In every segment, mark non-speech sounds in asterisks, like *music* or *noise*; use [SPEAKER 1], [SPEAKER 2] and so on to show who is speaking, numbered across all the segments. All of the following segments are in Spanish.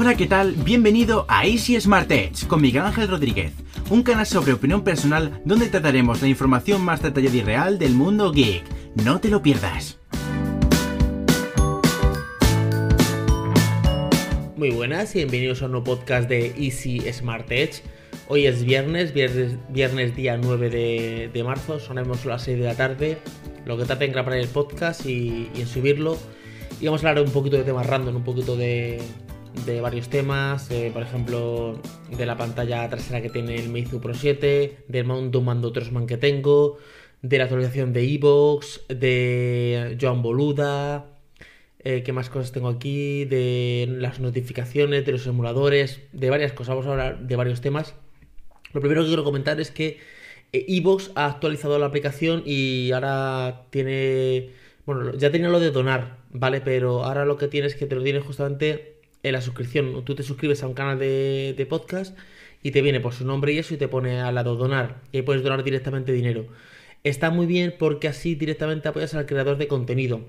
[SPEAKER 1] Hola, ¿qué tal? Bienvenido a Easy Smart Edge con Miguel Ángel Rodríguez, un canal sobre opinión personal donde trataremos la información más detallada y real del mundo geek. No te lo pierdas.
[SPEAKER 2] Muy buenas y bienvenidos a un nuevo podcast de Easy Smart Edge. Hoy es viernes, viernes, día 9 de, marzo, sonemos las 6 de la tarde. Lo que trata en grabar el podcast y, y en subirlo. Y vamos a hablar un poquito de temas random, un poquito de, de varios temas, eh, por ejemplo, de la pantalla trasera que tiene el Meizu Pro 7, del mando, mando Trosman que tengo, de la actualización de Evox, de Joan Boluda, eh, qué más cosas tengo aquí, de las notificaciones, de los emuladores, de varias cosas. Vamos a hablar de varios temas. Lo primero que quiero comentar es que eh, Evox ha actualizado la aplicación y ahora tiene... Bueno, ya tenía lo de donar, ¿vale? Pero ahora lo que tiene es que te lo tiene justamente en la suscripción. Tú te suscribes a un canal de, podcast y te viene por su nombre y eso y te pone al lado donar. Y ahí puedes donar directamente dinero. Está muy bien porque así directamente apoyas al creador de contenido.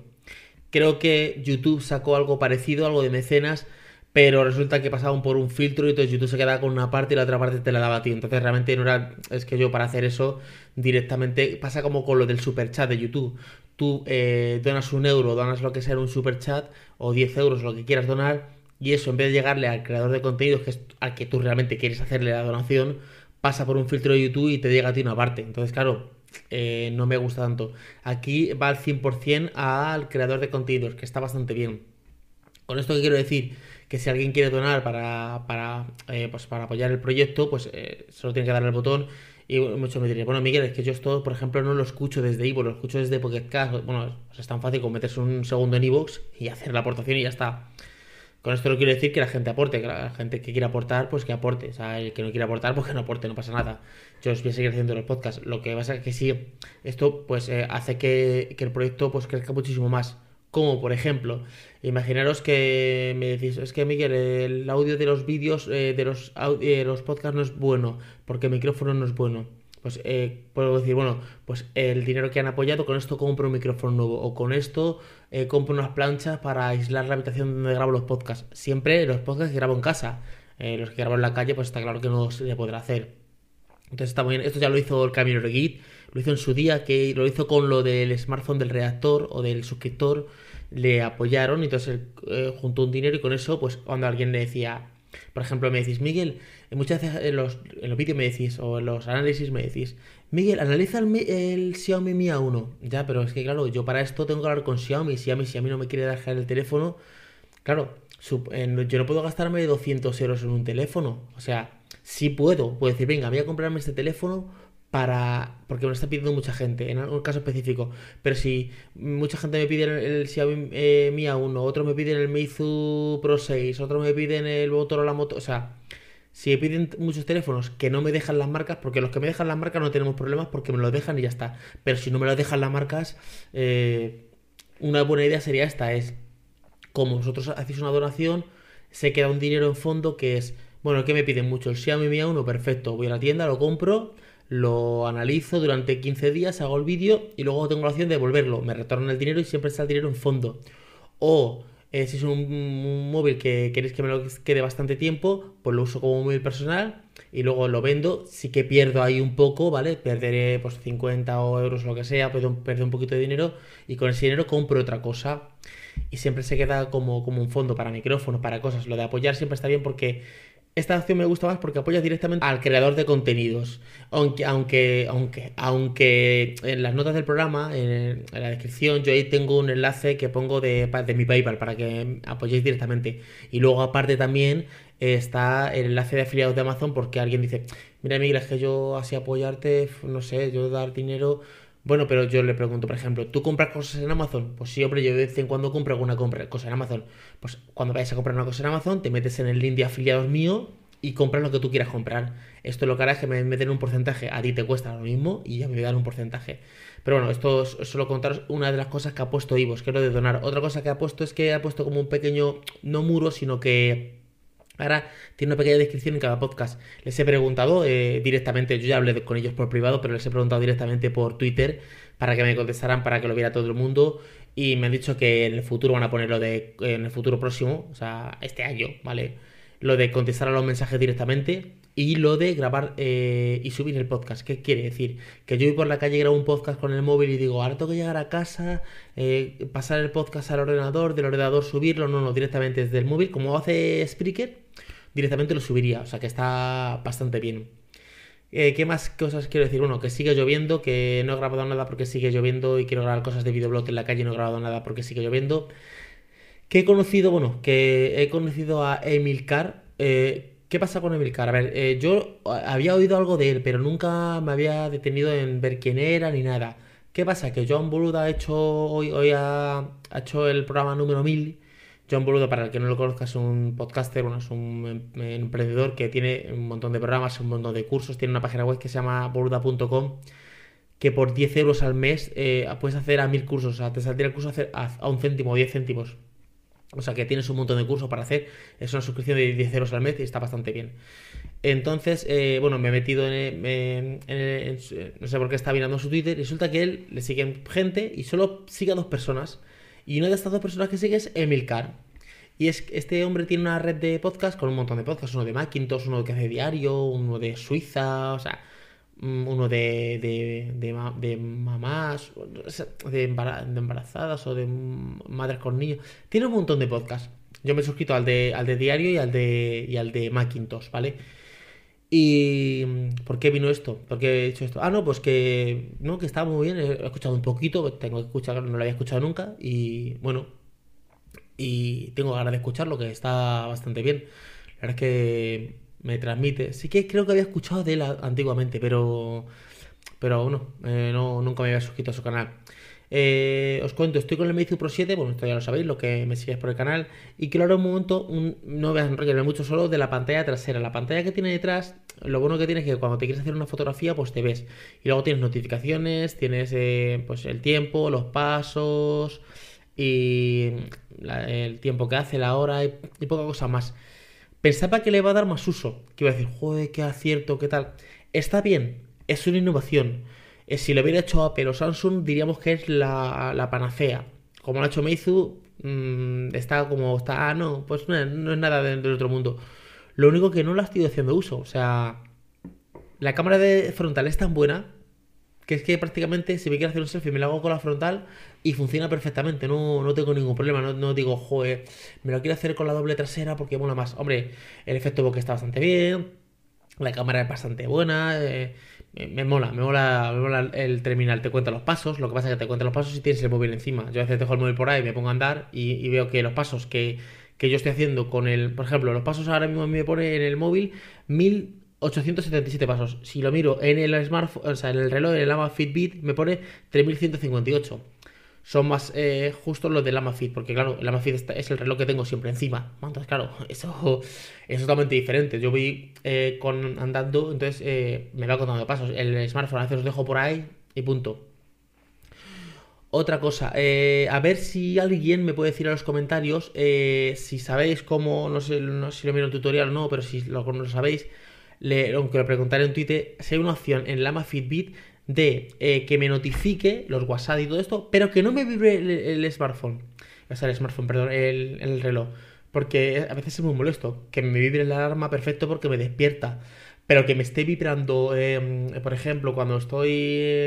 [SPEAKER 2] Creo que YouTube sacó algo parecido, algo de mecenas, pero resulta que pasaban por un filtro y entonces YouTube se quedaba con una parte y la otra parte te la daba a ti. Entonces realmente no era, es que yo para hacer eso directamente pasa como con lo del super chat de YouTube. Tú eh, donas un euro, donas lo que sea un super chat o 10 euros, lo que quieras donar y eso en vez de llegarle al creador de contenidos, que es al que tú realmente quieres hacerle la donación, pasa por un filtro de YouTube y te llega a ti una parte. Entonces, claro, eh, no me gusta tanto. Aquí va al 100% al creador de contenidos, que está bastante bien. Con esto que quiero decir, que si alguien quiere donar para, para, eh, pues para apoyar el proyecto, pues eh, solo tiene que darle el botón. Y muchos me dirían, bueno, Miguel, es que yo esto, por ejemplo, no lo escucho desde Ivo, lo escucho desde Pocket Cast. Bueno, es tan fácil como meterse un segundo en Evox y hacer la aportación y ya está. Con esto no quiero decir que la gente aporte, que la gente que quiera aportar, pues que aporte. O sea, el que no quiera aportar, pues que no aporte, no pasa nada. Yo os voy a seguir haciendo los podcasts. Lo que pasa es que sí, esto pues eh, hace que, el proyecto pues crezca muchísimo más. Como por ejemplo, imaginaros que me decís, es que Miguel, el audio de los vídeos, eh, de los, eh, los podcasts no es bueno, porque el micrófono no es bueno pues eh, puedo decir, bueno, pues el dinero que han apoyado, con esto compro un micrófono nuevo, o con esto eh, compro unas planchas para aislar la habitación donde grabo los podcasts. Siempre los podcasts que grabo en casa, eh, los que grabo en la calle, pues está claro que no se podrá hacer. Entonces está muy bien. Esto ya lo hizo el Camino Git, lo hizo en su día, que lo hizo con lo del smartphone del redactor o del suscriptor, le apoyaron, y entonces él juntó un dinero y con eso, pues cuando alguien le decía, por ejemplo, me decís, Miguel, muchas veces en los, en los vídeos me decís, o en los análisis me decís, Miguel, analiza el, Xiaomi Mi A1. Ya, pero es que claro, yo para esto tengo que hablar con Xiaomi. Xiaomi, si a mí no me quiere dejar el teléfono, claro, yo no puedo gastarme 200 euros en un teléfono. O sea, sí puedo. Puedo decir, venga, voy a comprarme este teléfono para. Porque me lo está pidiendo mucha gente, en un caso específico. Pero si mucha gente me pide el, Xiaomi eh, Mi A1, otro me pide el Meizu Pro 6, otro me piden el Motorola Moto. O sea, si me piden muchos teléfonos que no me dejan las marcas, porque los que me dejan las marcas no tenemos problemas porque me lo dejan y ya está. Pero si no me lo dejan las marcas, eh, una buena idea sería esta: es como vosotros hacéis una donación, se queda un dinero en fondo que es. Bueno, ¿qué me piden mucho? El Xiaomi Mi A1, perfecto. Voy a la tienda, lo compro lo analizo durante 15 días, hago el vídeo y luego tengo la opción de devolverlo. Me retornan el dinero y siempre está el dinero en fondo. O eh, si es un, móvil que queréis que me lo quede bastante tiempo, pues lo uso como móvil personal y luego lo vendo. Sí que pierdo ahí un poco, ¿vale? Perderé pues 50 euros o lo que sea, puedo perder un poquito de dinero y con ese dinero compro otra cosa. Y siempre se queda como, como un fondo para micrófonos, para cosas. Lo de apoyar siempre está bien porque esta acción me gusta más porque apoya directamente al creador de contenidos. Aunque, aunque, aunque, aunque en las notas del programa, en, la descripción, yo ahí tengo un enlace que pongo de, de mi PayPal para que apoyéis directamente. Y luego, aparte, también está el enlace de afiliados de Amazon porque alguien dice: Mira, Miguel, es que yo así apoyarte, no sé, yo dar dinero bueno, pero yo le pregunto, por ejemplo, ¿tú compras cosas en Amazon? Pues sí, hombre, yo de vez en cuando compro alguna compra, cosa en Amazon. Pues cuando vayas a comprar una cosa en Amazon, te metes en el link de afiliados mío y compras lo que tú quieras comprar. Esto lo que hará es que me meten un porcentaje. A ti te cuesta lo mismo y ya me dan un porcentaje. Pero bueno, esto es solo contaros una de las cosas que ha puesto Ivos, que lo de donar. Otra cosa que ha puesto es que ha puesto como un pequeño, no muro, sino que Ahora tiene una pequeña descripción en cada podcast. Les he preguntado eh, directamente, yo ya hablé con ellos por privado, pero les he preguntado directamente por Twitter para que me contestaran, para que lo viera todo el mundo. Y me han dicho que en el futuro van a ponerlo de, en el futuro próximo, o sea, este año, ¿vale? lo de contestar a los mensajes directamente y lo de grabar eh, y subir el podcast. ¿Qué quiere decir? Que yo voy por la calle grabo un podcast con el móvil y digo, ahora tengo que llegar a casa, eh, pasar el podcast al ordenador, del ordenador subirlo, no, no, directamente desde el móvil, como hace Spreaker, directamente lo subiría, o sea que está bastante bien. Eh, ¿Qué más cosas quiero decir? Bueno, que sigue lloviendo, que no he grabado nada porque sigue lloviendo y quiero grabar cosas de videoblog en la calle y no he grabado nada porque sigue lloviendo. Que he conocido, bueno, que he conocido a Emil Carr. Eh, ¿Qué pasa con Emil Carr? A ver, eh, yo había oído algo de él, pero nunca me había detenido en ver quién era ni nada. ¿Qué pasa? Que John Boluda ha hecho hoy, hoy ha, ha hecho el programa número 1000 John Boludo, para el que no lo conozca, es un podcaster, bueno, es un em, emprendedor que tiene un montón de programas, un montón de cursos, tiene una página web que se llama boluda.com, que por 10 euros al mes eh, puedes hacer a mil cursos, o sea, te saldría el curso a, hacer a, un céntimo, 10 céntimos. O sea que tienes un montón de cursos para hacer, es una suscripción de 10 euros al mes y está bastante bien. Entonces, eh, bueno, me he metido en, No sé por qué está mirando su Twitter. Resulta que él le siguen gente y solo sigue a dos personas. Y una de estas dos personas que sigue es Emilcar. Y es este hombre tiene una red de podcast con un montón de podcasts, uno de Macintosh, uno que hace diario, uno de Suiza, o sea, mm, uno de, de, de, mamás, de, embarazadas o de madres con niños. Tiene un montón de podcasts. Yo me he suscrito al de, al de diario y al de, y al de Macintosh, ¿vale? ¿Y por qué vino esto? ¿Por qué he hecho esto? Ah, no, pues que, no, que estaba muy bien, he escuchado un poquito, tengo que escuchar, no lo había escuchado nunca y bueno, y tengo ganas de escucharlo, que está bastante bien. La verdad es que me transmite, sí que creo que había escuchado de él antiguamente, pero, pero bueno, eh, no, nunca me había suscrito a su canal. Eh, os cuento, estoy con el Meizu Pro 7, bueno, esto ya lo sabéis, lo que me sigues por el canal, y quiero hablar un momento, no voy a enrollarme mucho solo, de la pantalla trasera. La pantalla que tiene detrás, lo bueno que tiene es que cuando te quieres hacer una fotografía, pues te ves. Y luego tienes notificaciones, tienes eh, pues el tiempo, los pasos, y el tiempo que hace, la hora, y, poca cosa más. Pensaba que le va a dar más uso, que iba a decir, joder, qué acierto, qué tal. Está bien, es una innovación eh, si lo hubiera hecho Apple o Samsung, diríamos que es la, panacea. Como lo ha hecho Meizu, mm, está como está. Ah, no, pues no, es nada del, otro mundo. Lo único que no la estoy haciendo uso. O sea, la cámara de frontal es tan buena que es que prácticamente si me quiero hacer un selfie me lo hago con la frontal y funciona perfectamente, no, no tengo ningún problema, no, no, digo, joder, me lo quiero hacer con la doble trasera porque mola más. Hombre, el efecto bokeh está bastante bien, la cámara es bastante buena, eh, me, mola, me mola, me mola el terminal, te cuenta los pasos, lo que pasa es que te cuenta los pasos si tienes el móvil encima. Yo a veces dejo el móvil por ahí, me pongo a andar y, veo que los pasos que, yo estoy haciendo con el, por ejemplo, los pasos ahora mismo me pone en el móvil 1877 pasos. Si lo miro en el smartphone, o sea, en el reloj, en el Ama Fitbit, me pone 3158 son más eh, justos los del Amazfit, porque claro, el Amazfit es el reloj que tengo siempre encima. Entonces, claro, *laughs* eso es totalmente diferente. Yo voy eh, con andando, entonces eh, me va contando pasos. El smartphone a veces los dejo por ahí y punto. Otra cosa, a ver si alguien me puede decir en los comentarios si sabéis cómo, no sé, no sé si lo miro en tutorial o no, pero si lo, lo sabéis, le, aunque lo preguntaré en Twitter, si hay una opción en el Ama Fitbit de eh, que me notifique los WhatsApp y todo esto, pero que no me vibre el, smartphone. O sea, el smartphone, perdón, el, reloj. Porque a veces es muy molesto. Que me vibre la alarma perfecto porque me despierta. Pero que me esté vibrando, em, por ejemplo, cuando estoy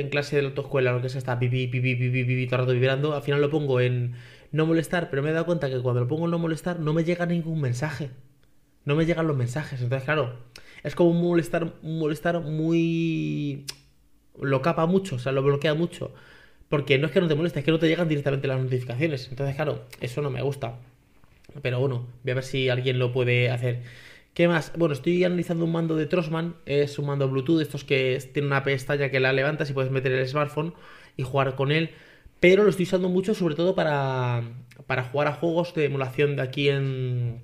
[SPEAKER 2] en clase de la autoescuela, lo que sea, está pipi, pipi, pipi, pipi, todo el rato vibrando, al final lo pongo en no molestar, pero me he dado cuenta que cuando lo pongo en no molestar no me llega ningún mensaje. No me llegan los mensajes. Entonces, claro, es como un molestar, un molestar muy lo capa mucho, o sea, lo bloquea mucho. Porque no es que no te moleste, es que no te llegan directamente las notificaciones. Entonces, claro, eso no me gusta. Pero bueno, voy a ver si alguien lo puede hacer. ¿Qué más? Bueno, estoy analizando un mando de Trosman. Es un mando Bluetooth, estos que tiene una pestaña que la levantas y puedes meter el smartphone y jugar con él. Pero lo estoy usando mucho, sobre todo para, para jugar a juegos de emulación de aquí en,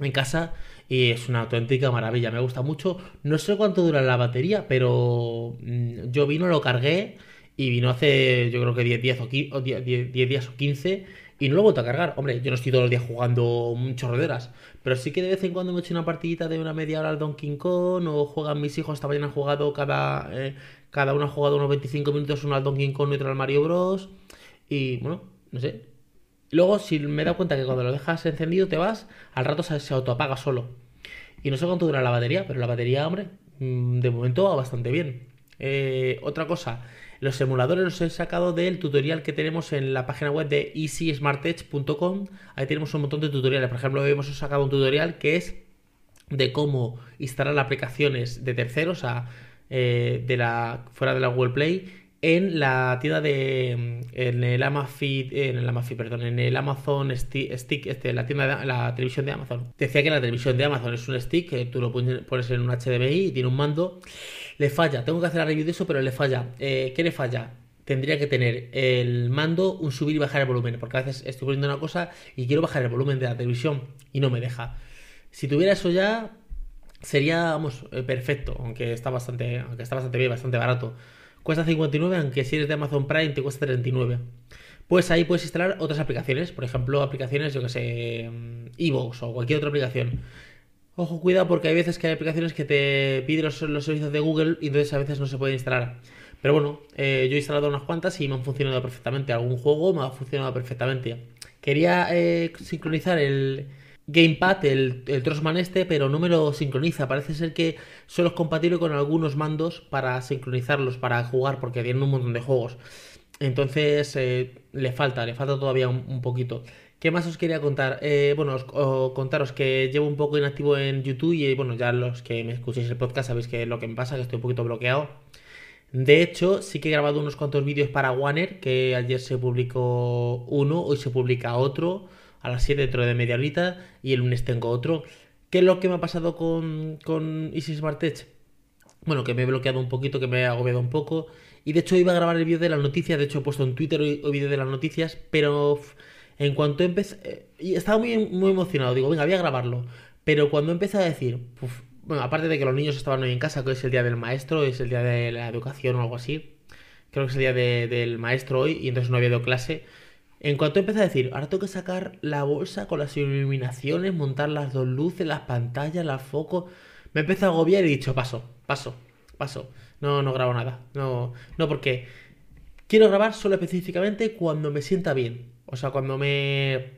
[SPEAKER 2] en casa y es una auténtica maravilla, me gusta mucho. No sé cuánto dura la batería, pero mm, yo vino, lo cargué y vino hace yo creo que 10 días o, 10, días o 15 y no lo he vuelto a cargar. Hombre, yo no estoy todos los días jugando muchas roderas, pero sí que de vez en cuando me he hecho una partidita de una media hora al Donkey Kong o juegan mis hijos, esta mañana han jugado cada, eh, cada uno ha jugado unos 25 minutos, uno al Donkey Kong y otro al Mario Bros. Y bueno, no sé, Luego, si me he dado cuenta que cuando lo dejas encendido te vas, al rato se, se autoapaga solo. Y no sé cuánto dura la batería, pero la batería, hombre, mm, de momento va bastante bien. Eh, otra cosa, los emuladores los he sacado del tutorial que tenemos en la página web de easysmartech.com. Ahí tenemos un montón de tutoriales. Por ejemplo, hemos sacado un tutorial que es de cómo instalar aplicaciones de terceros, o eh, de la, fuera de la Google Play, en la tienda de en el Amazon en el Amazon, perdón, en el Amazon Stick, este, la tienda de la televisión de Amazon. Decía que la televisión de Amazon es un stick que tú lo pones en un HDMI y tiene un mando. Le falla, tengo que hacer la review de eso, pero le falla. Eh, ¿Qué le falla? Tendría que tener el mando, un subir y bajar el volumen, porque a veces estoy poniendo una cosa y quiero bajar el volumen de la televisión y no me deja. Si tuviera eso ya, sería, vamos, eh, perfecto, aunque está bastante, aunque está bastante bien, bastante barato. Cuesta 59, aunque si eres de Amazon Prime te cuesta 39. Pues ahí puedes instalar otras aplicaciones, por ejemplo, aplicaciones, yo que sé, mm, Evox o cualquier otra aplicación. Ojo, cuidado porque hay veces que hay aplicaciones que te piden los, servicios de Google y entonces a veces no se pueden instalar. Pero bueno, eh, yo he instalado unas cuantas y me han funcionado perfectamente. Algún juego me ha funcionado perfectamente. Quería eh, sincronizar el, Gamepad, el, el este, pero no me lo sincroniza. Parece ser que solo es compatible con algunos mandos para sincronizarlos, para jugar, porque tienen un montón de juegos. Entonces eh, le falta, le falta todavía un, poquito. ¿Qué más os quería contar? Eh, bueno, os, contaros que llevo un poco inactivo en YouTube y bueno, ya los que me escuchéis el podcast sabéis que lo que me pasa, que estoy un poquito bloqueado. De hecho, sí que he grabado unos cuantos vídeos para Warner, que ayer se publicó uno, hoy se publica otro a las 7 dentro de media horita y el lunes tengo otro. ¿Qué es lo que me ha pasado con, con Easy Smart? Bueno, que me he bloqueado un poquito, que me he agobiado un poco. Y de hecho iba a grabar el vídeo de las noticias, de hecho he puesto en Twitter el vídeo de las noticias, pero en cuanto empecé... Eh, y estaba muy, muy emocionado, digo, venga, voy a grabarlo. Pero cuando empecé a decir, bueno, aparte de que los niños estaban hoy en casa, que hoy es el día del maestro, es el día de la educación o algo así, creo que es el día del maestro hoy y entonces no había habido clase, en cuanto empecé a decir, ahora tengo que sacar la bolsa con las iluminaciones, montar las dos luces, las pantallas, las focos, me empecé a agobiar y he dicho, paso, paso, paso. No, no grabo nada. No, no, porque quiero grabar solo específicamente cuando me sienta bien. O sea, cuando me.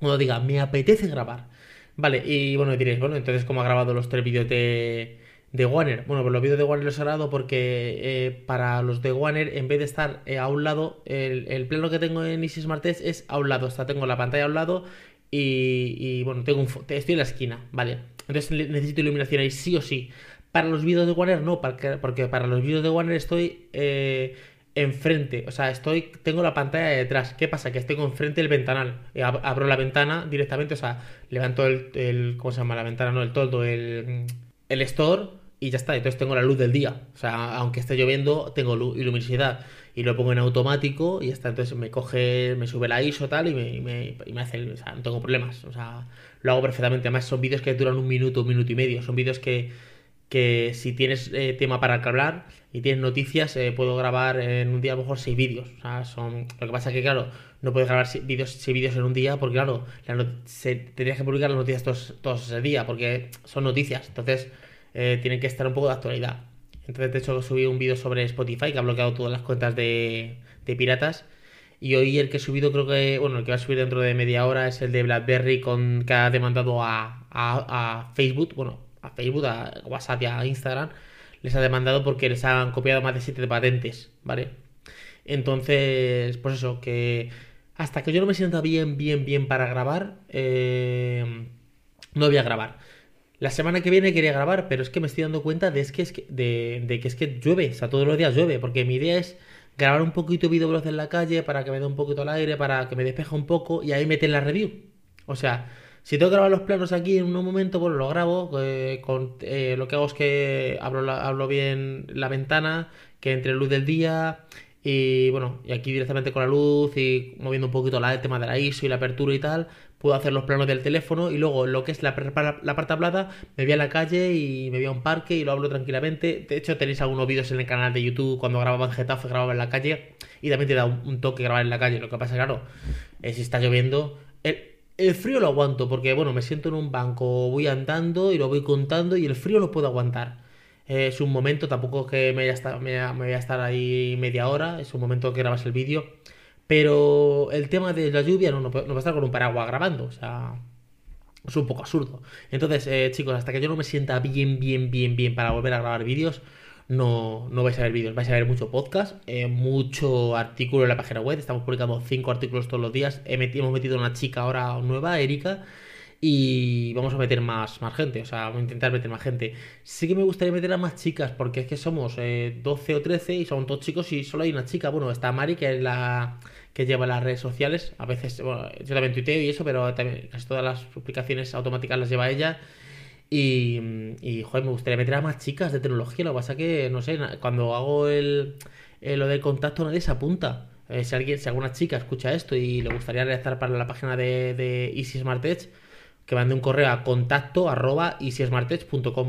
[SPEAKER 2] Cuando diga, me apetece grabar. Vale, y bueno, diréis, bueno, entonces, ¿cómo ha grabado los tres vídeos de, de Warner. Bueno, pues los vídeos de Warner los he grabado porque eh, para los de Warner, en vez de estar eh, a un lado, el, plano que tengo en Easy Smart es a un lado. O sea, tengo la pantalla a un lado y, bueno, tengo un, estoy en la esquina, ¿vale? Entonces necesito iluminación ahí sí o sí. Para los vídeos de Warner no, porque, porque para los vídeos de Warner estoy eh, enfrente, o sea, estoy, tengo la pantalla detrás. ¿Qué pasa? Que estoy enfrente del ventanal. Abro la ventana directamente, o sea, levanto el, el ¿cómo se llama la ventana? No, el toldo, el, el store y ya está. Entonces tengo la luz del día. O sea, aunque esté lloviendo, tengo luz y luminosidad. Y lo pongo en automático y ya está. Entonces me coge, me sube la ISO tal y me, me, y me hace, o sea, no tengo problemas. O sea, lo hago perfectamente. Además, son vídeos que duran un minuto, un minuto y medio. Son vídeos que, que si tienes eh, tema para hablar y tienes noticias, eh, puedo grabar en un día a lo mejor seis vídeos. O sea, son... Lo que pasa es que, claro, no puedes grabar vídeos, seis vídeos en un día porque, claro, se... tendrías que publicar las noticias todos, todos ese día porque son noticias. Entonces eh, tienen que estar un poco de actualidad. Entonces, de hecho, subí un vídeo sobre Spotify que ha bloqueado todas las cuentas de, piratas. Y hoy el que he subido, creo que, bueno, el que va a subir dentro de media hora es el de BlackBerry con, que ha demandado a, Facebook, bueno, a Facebook, a WhatsApp y a Instagram. Les ha demandado porque les han copiado más de 7 patentes, ¿vale? Entonces, pues eso, que hasta que yo no me sienta bien, bien, bien para grabar, eh, no voy a grabar. La semana que viene quería grabar, pero es que me estoy dando cuenta de, es que, es que, de, que es que llueve, o sea, todos los días llueve, porque mi idea es grabar un poquito de videoblog en la calle para que me dé un poquito el aire, para que me despeje un poco y ahí meter la review. O sea, si tengo que grabar los planos aquí en un momento, bueno, lo grabo. Eh, con, eh, lo que hago es que abro, abro bien la ventana, que entre luz del día y bueno, y aquí directamente con la luz y moviendo un poquito la, el tema de la ISO y la apertura y tal, puedo hacer los planos del teléfono y luego lo que es la, la parte hablada, me voy a la calle y me voy a un parque y lo hablo tranquilamente. De hecho, tenéis algunos vídeos en el canal de YouTube cuando grababa en Getafe, grababa en la calle y también te da un, toque grabar en la calle. Lo que pasa, claro, es si está lloviendo. El, frío lo aguanto porque, bueno, me siento en un banco, voy andando y lo voy contando y el frío lo puedo aguantar. Es un momento, tampoco que me voy a estar, me voy a estar ahí media hora, es un momento que grabas el vídeo Pero el tema de la lluvia no, va a estar con un paraguas grabando, o sea, es un poco absurdo. Entonces, eh, chicos, hasta que yo no me sienta bien, bien, bien, bien para volver a grabar vídeos, no, no vais a ver vídeos, vais a ver mucho podcast, eh, mucho artículo en la página web. Estamos publicando cinco artículos todos los días. He meti- hemos metido una chica ahora nueva, Erika, y vamos a meter más, más gente, o sea, vamos a intentar meter más gente. Sí que me gustaría meter a más chicas, porque es que somos eh, 12 o 13 y son todos chicos y solo hay una chica. Bueno, está Mari, que es la que lleva las redes sociales. A veces, bueno, yo también tuiteo y eso, pero también casi todas las publicaciones automáticas las lleva ella. Y, y, joder, me gustaría meter a más chicas de tecnología. Lo que pasa que, no sé, cuando hago el, el- lo del contacto nadie se apunta. Eh, si alguien, si alguna chica escucha esto y le gustaría redactar para la página de, de Easy Smart Edge, que mande un correo a contacto arroba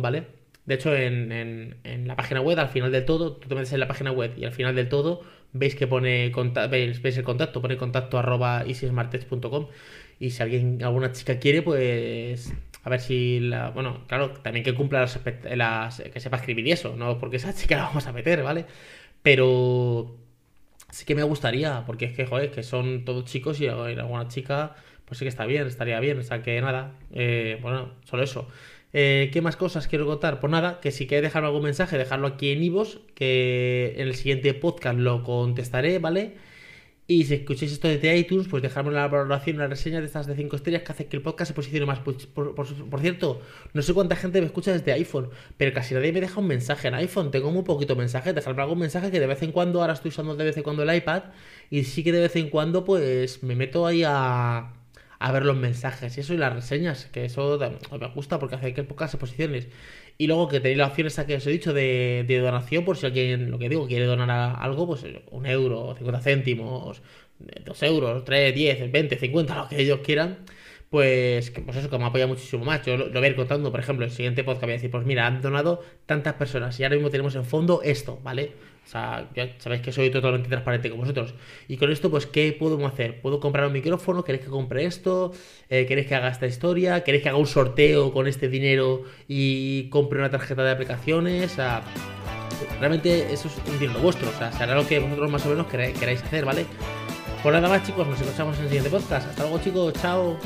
[SPEAKER 2] ¿vale? De hecho, en, en- la página web, al final del todo, tú te metes en la página web y al final del todo veis que pone conta- veis, el contacto, pone contacto arroba y si alguien, alguna chica quiere, pues a ver si la, bueno, claro, también que cumpla las, las- que sepa escribir y eso, no porque esa *laughs* chica la vamos a meter, ¿vale? Pero sí que me gustaría, porque es que, joder, que son todos chicos y alguna chica, pues sí que está bien, estaría bien. O sea que nada, eh, bueno, solo eso. Eh, ¿Qué más cosas quiero contar? Pues nada, que si queréis dejarme algún mensaje, dejarlo aquí en Ivos, que en el siguiente podcast lo contestaré, ¿vale? Y si escucháis esto desde iTunes, pues dejadme una valoración, una reseña de estas de 5 estrellas que hace que el podcast se posicione más. Pues, Por, cierto, no sé cuánta gente me escucha desde iPhone, pero casi nadie me deja un mensaje en iPhone. Tengo muy poquito mensaje. Dejadme algún mensaje que de vez en cuando, ahora estoy usando de vez en cuando el iPad, y sí que de vez en cuando, pues me meto ahí a, a ver los mensajes y eso y las reseñas, que eso me gusta porque hace que el podcast se posicione. Y luego que tenéis la opción esa que os he dicho de, de donación, por si alguien, lo que digo, quiere donar algo, pues un euro, 50 céntimos, dos euros, 3, 10, 20, 50, lo que ellos quieran. Pues, pues eso, que me apoya muchísimo más. Yo lo, lo voy a ir contando, por ejemplo, el siguiente podcast voy a decir, pues mira, han donado tantas personas y ahora mismo tenemos en fondo esto, ¿vale? O sea, ya sabéis que soy totalmente transparente con vosotros. Y con esto, pues, ¿qué podemos hacer? ¿Puedo comprar un micrófono? ¿Queréis que compre esto? Eh, ¿Queréis que haga esta historia? ¿Queréis que haga un sorteo con este dinero y compre una tarjeta de aplicaciones? O sea, realmente eso es un dinero vuestro. O sea, será lo que vosotros más o menos queráis hacer, ¿vale? Pues nada más, chicos, nos escuchamos en el siguiente podcast. Hasta luego, chicos. Chao.